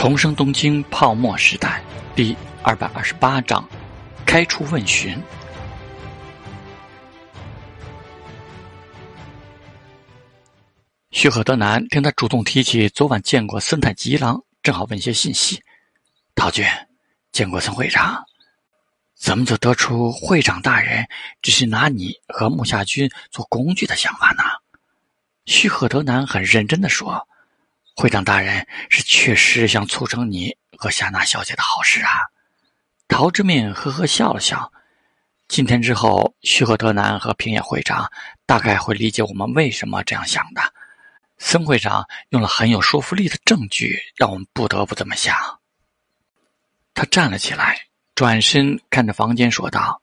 重生东京泡沫时代第二百二十八章：开出问询。须贺德南听他主动提起昨晚见过森太吉郎，正好问些信息。陶君见过森会长，怎么就得出会长大人只是拿你和木下君做工具的想法呢？须贺德南很认真的说。会长大人是确实想促成你和夏娜小姐的好事啊！陶之命呵呵笑了笑。今天之后，须贺德南和平野会长大概会理解我们为什么这样想的。森会长用了很有说服力的证据，让我们不得不这么想。他站了起来，转身看着房间说道：“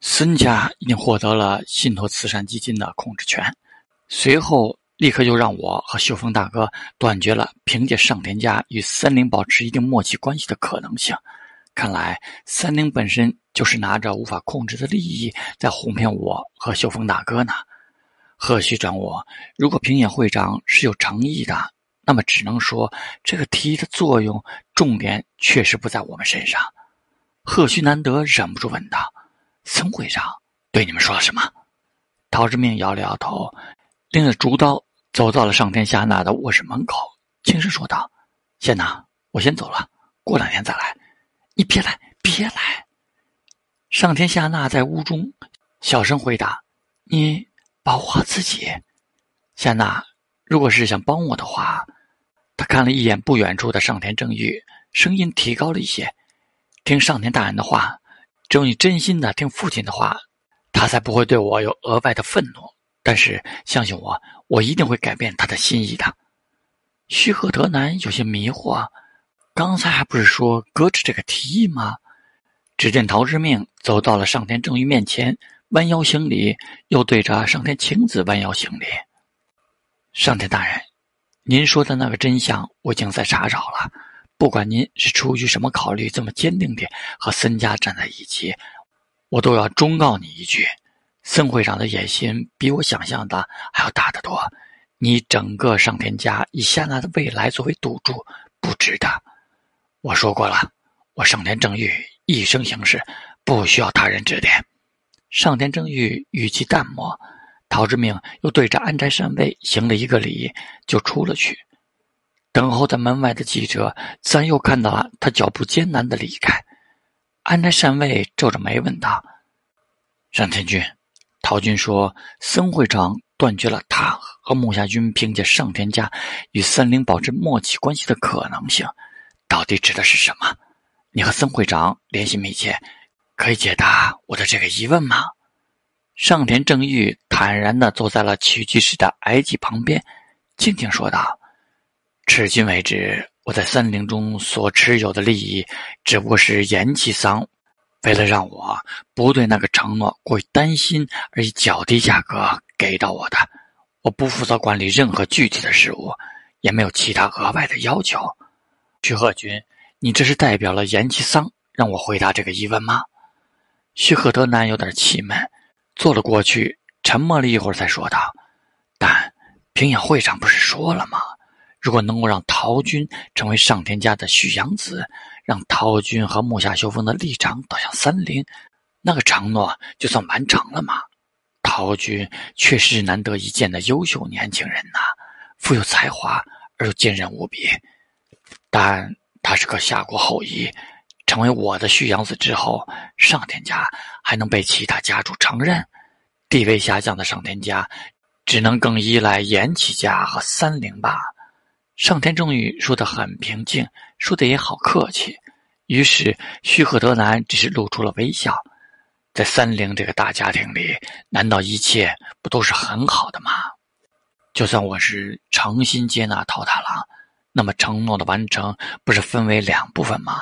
森家已经获得了信托慈善基金的控制权。”随后。立刻就让我和秀峰大哥断绝了凭借上田家与三菱保持一定默契关系的可能性。看来三菱本身就是拿着无法控制的利益在哄骗我和秀峰大哥呢。贺旭转我，如果平野会长是有诚意的，那么只能说这个提议的作用重点确实不在我们身上。贺旭难得忍不住问道：“森会长对你们说了什么？”陶志明摇了摇头，拎着竹刀。走到了上天夏娜的卧室门口，轻声说道：“夏娜，我先走了，过两天再来。你别来，别来。”上天夏娜在屋中小声回答：“你保护好自己。”夏娜，如果是想帮我的话，他看了一眼不远处的上田正玉，声音提高了一些：“听上天大人的话，只有你真心的听父亲的话，他才不会对我有额外的愤怒。”但是相信我，我一定会改变他的心意的。须贺德南有些迷惑，刚才还不是说搁置这个提议吗？只见陶之命走到了上天正玉面前，弯腰行礼，又对着上天晴子弯腰行礼。上天大人，您说的那个真相我已经在查找了。不管您是出于什么考虑，这么坚定地和森家站在一起，我都要忠告你一句。森会长的野心比我想象的还要大得多，你整个上田家以夏娜的未来作为赌注，不值得。我说过了，我上田正玉一生行事不需要他人指点。上田正玉语气淡漠，陶之命又对着安宅善卫行了一个礼，就出了去。等候在门外的记者，自然又看到了他脚步艰难的离开。安宅善卫皱着眉问道：“上田君。”陶军说：“森会长断绝了他和木下君凭借上田家与森林保持默契关系的可能性，到底指的是什么？你和森会长联系密切，可以解答我的这个疑问吗？”上田正玉坦然地坐在了起居室的矮几旁边，静静说道：“至今为止，我在森林中所持有的利益，只不过是延期桑。”为了让我不对那个承诺过于担心，而以较低价格给到我的，我不负责管理任何具体的事务，也没有其他额外的要求。徐鹤君，你这是代表了严其桑让我回答这个疑问吗？徐鹤德南有点气闷，坐了过去，沉默了一会儿，才说道：“但平野会上不是说了吗？如果能够让陶君成为上田家的续养子。”让陶军和木下修风的立场导向三菱，那个承诺就算完成了吗？陶军确实是难得一见的优秀年轻人呐，富有才华而又坚韧无比。但他是个夏国后裔，成为我的续养子之后，上田家还能被其他家主承认？地位下降的上田家，只能更依赖岩崎家和三菱吧。上田正宇说得很平静，说的也好客气。于是，须贺德南只是露出了微笑。在三菱这个大家庭里，难道一切不都是很好的吗？就算我是诚心接纳桃太郎，那么承诺的完成不是分为两部分吗？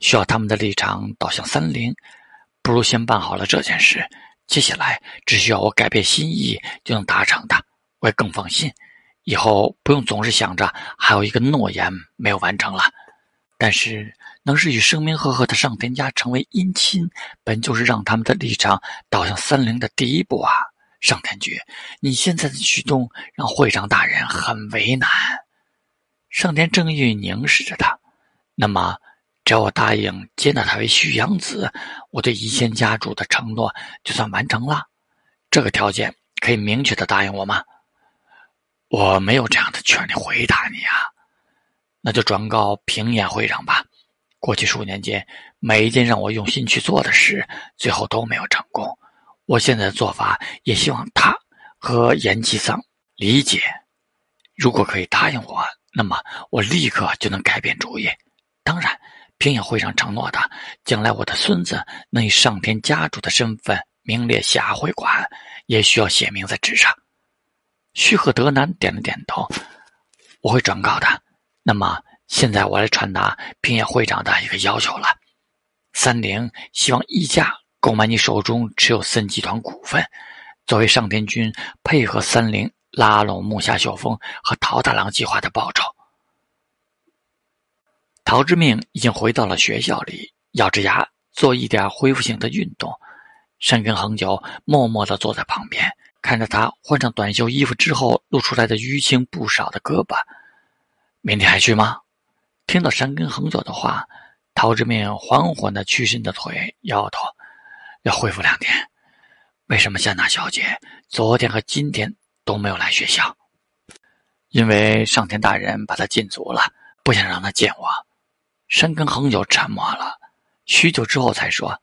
需要他们的立场导向三菱，不如先办好了这件事。接下来只需要我改变心意就能达成的，我也更放心。以后不用总是想着还有一个诺言没有完成了，但是能是与声名赫赫的上田家成为姻亲，本就是让他们的立场导向三菱的第一步啊！上田局，你现在的举动让会长大人很为难。上田正玉凝视着他，那么，只要我答应接纳他为婿养子，我对一仙家主的承诺就算完成了。这个条件可以明确的答应我吗？我没有这样的权利回答你啊。那就转告平野会长吧。过去数年间，每一件让我用心去做的事，最后都没有成功。我现在的做法，也希望他和岩崎桑理解。如果可以答应我，那么我立刻就能改变主意。当然，平野会长承诺的，将来我的孙子能以上天家主的身份名列下会馆，也需要写明在纸上。须贺德南点了点头，我会转告的。那么现在我来传达平野会长的一个要求了：三菱希望溢价购买你手中持有森集团股份，作为上天君配合三菱拉拢木下秀峰和桃太郎计划的报酬。陶之命已经回到了学校里，咬着牙做一点恢复性的运动。山根恒久默默地坐在旁边。看着他换上短袖衣服之后露出来的淤青不少的胳膊，明天还去吗？听到山根恒久的话，陶之命缓缓的屈伸着腿，摇头，要恢复两天。为什么夏娜小姐昨天和今天都没有来学校？因为上天大人把她禁足了，不想让她见我。山根恒久沉默了许久之后才说：“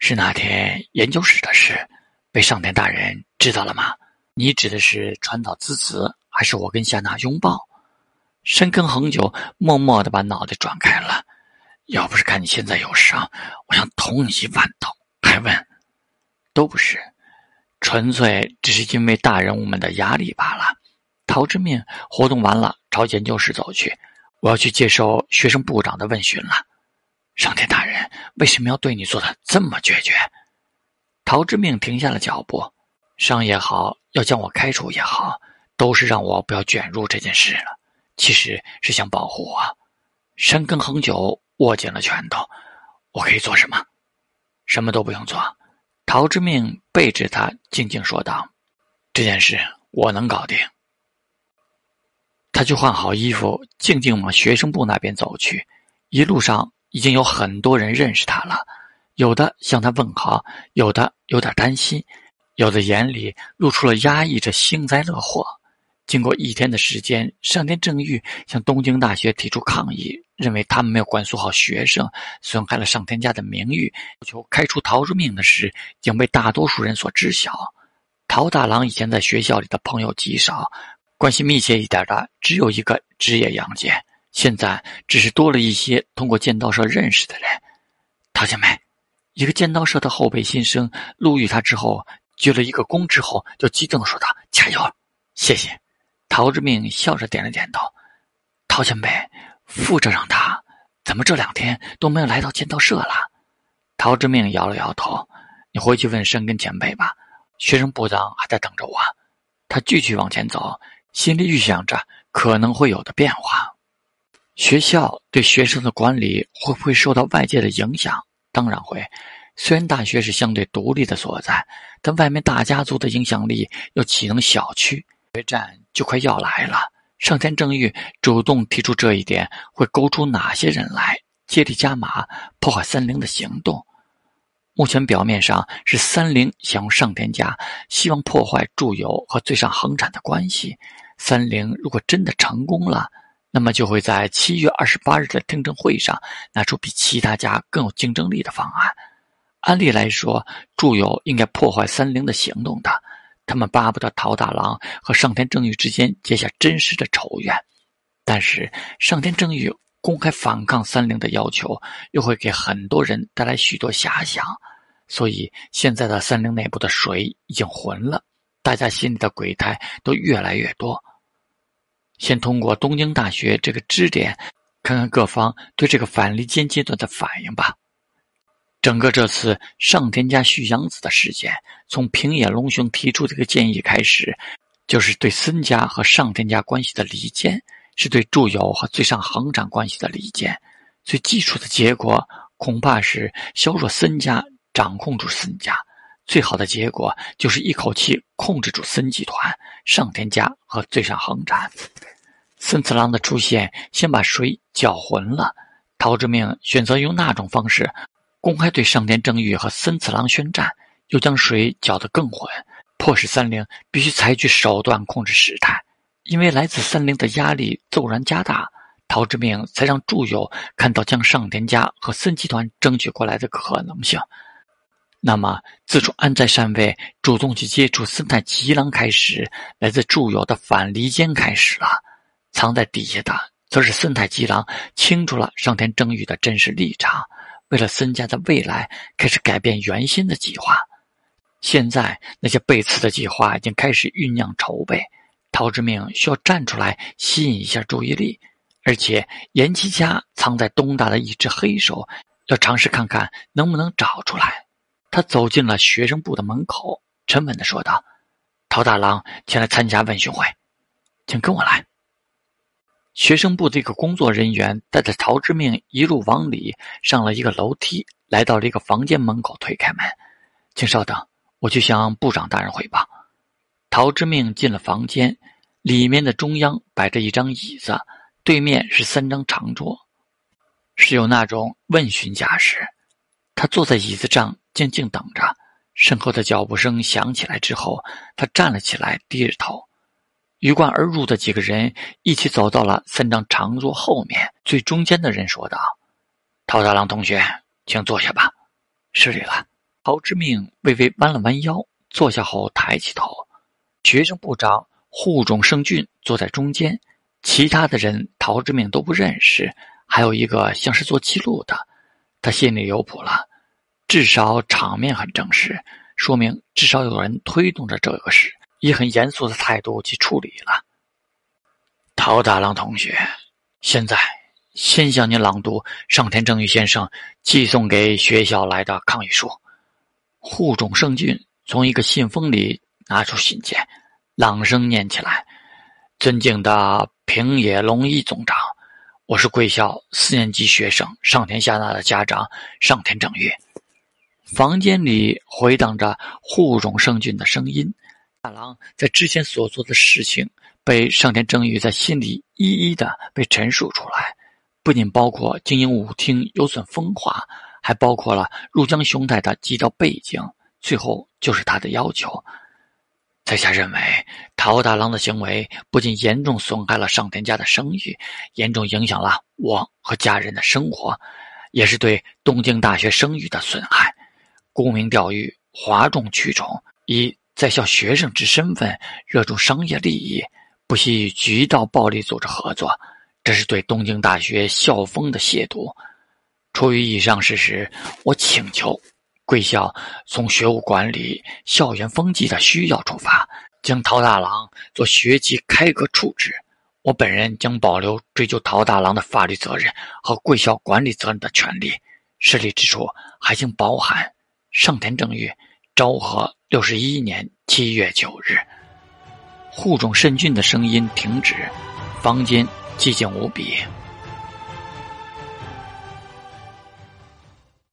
是那天研究室的事。”被上天大人知道了吗？你指的是传导字词，还是我跟夏娜拥抱？深耕恒久默默的把脑袋转开了。要不是看你现在有伤，我想捅你一万刀。还问？都不是，纯粹只是因为大人物们的压力罢了。陶之命活动完了，朝研究室走去。我要去接受学生部长的问询了。上天大人为什么要对你做的这么决绝？陶之命停下了脚步，伤也好，要将我开除也好，都是让我不要卷入这件事了。其实是想保护我。山根恒久握紧了拳头，我可以做什么？什么都不用做。陶之命背着他，静静说道：“这件事我能搞定。”他去换好衣服，静静往学生部那边走去。一路上已经有很多人认识他了。有的向他问好，有的有点担心，有的眼里露出了压抑着幸灾乐祸。经过一天的时间，上天正欲向东京大学提出抗议，认为他们没有管束好学生，损害了上天家的名誉，要求开除陶之命的事已经被大多数人所知晓。陶大郎以前在学校里的朋友极少，关系密切一点的只有一个职业杨戬，现在只是多了一些通过剑道社认识的人。陶姐妹。一个剑道社的后辈新生路遇他之后，鞠了一个躬之后，就激动的说道：“加油，谢谢。”陶之命笑着点了点头。陶前辈，副社长他怎么这两天都没有来到剑道社了？陶之命摇了摇头：“你回去问深根前辈吧，学生部长还在等着我。”他继续往前走，心里预想着可能会有的变化。学校对学生的管理会不会受到外界的影响？当然会，虽然大学是相对独立的所在，但外面大家族的影响力又岂能小觑？决战就快要来了，上天正欲主动提出这一点，会勾出哪些人来接力加码破坏三菱的行动？目前表面上是三菱想用上天家，希望破坏住友和最上恒产的关系。三菱如果真的成功了。那么就会在七月二十八日的听证会上拿出比其他家更有竞争力的方案。按理来说，住友应该破坏三菱的行动的，他们巴不得陶大郎和上天正玉之间结下真实的仇怨。但是上天正玉公开反抗三菱的要求，又会给很多人带来许多遐想。所以现在的三菱内部的水已经浑了，大家心里的鬼胎都越来越多。先通过东京大学这个支点，看看各方对这个反离间阶段的反应吧。整个这次上田家续养子的事件，从平野龙雄提出这个建议开始，就是对森家和上田家关系的离间，是对住友和最上恒长关系的离间。最基础的结果，恐怕是削弱森家，掌控住森家。最好的结果就是一口气控制住森集团、上田家和最上恒展。森次郎的出现先把水搅浑了。陶之命选择用那种方式，公开对上田正玉和森次郎宣战，又将水搅得更浑，迫使三菱必须采取手段控制事态。因为来自三菱的压力骤然加大，陶之命才让祝友看到将上田家和森集团争取过来的可能性。那么，自从安在善位主动去接触森太吉郎开始，来自祝友的反离间开始了。藏在底下的，则是森太吉郎清楚了上田正玉的真实立场，为了森家的未来，开始改变原先的计划。现在，那些背刺的计划已经开始酝酿筹备。陶之命需要站出来吸引一下注意力，而且严七家藏在东大的一只黑手，要尝试看看能不能找出来。他走进了学生部的门口，沉稳地说道：“陶大郎前来参加问讯会，请跟我来。”学生部的一个工作人员带着陶之命一路往里上了一个楼梯，来到了一个房间门口，推开门：“请稍等，我去向部长大人汇报。”陶之命进了房间，里面的中央摆着一张椅子，对面是三张长桌，是有那种问询架势。他坐在椅子上，静静等着。身后的脚步声响起来之后，他站了起来，低着头。鱼贯而入的几个人一起走到了三张长桌后面，最中间的人说道：“陶大郎同学，请坐下吧。”失礼了。陶之命微微弯了弯腰，坐下后抬起头。学生部长户冢胜俊坐在中间，其他的人陶之命都不认识，还有一个像是做记录的，他心里有谱了，至少场面很正式，说明至少有人推动着这个事，以很严肃的态度去处理了。陶大郎同学，现在先向您朗读上田正义先生寄送给学校来的抗议书。户冢胜俊从一个信封里。拿出信件，朗声念起来：“尊敬的平野龙一总长，我是贵校四年级学生上田夏娜的家长上田正月。”房间里回荡着户冢胜俊的声音。大郎在之前所做的事情被上田正玉在心里一一的被陈述出来，不仅包括经营舞厅有损风化，还包括了入江雄太的基调背景，最后就是他的要求。在下认为，陶大郎的行为不仅严重损害了上田家的声誉，严重影响了我和家人的生活，也是对东京大学声誉的损害。沽名钓誉，哗众取宠，以在校学生之身份热衷商业利益，不惜与局道暴力组织合作，这是对东京大学校风的亵渎。出于以上事实，我请求。贵校从学务管理、校园风气的需要出发，将陶大郎做学籍开革处置。我本人将保留追究陶大郎的法律责任和贵校管理责任的权利。失礼之处还请包涵。上田正玉，昭和六十一年七月九日。护种慎俊的声音停止，房间寂静无比。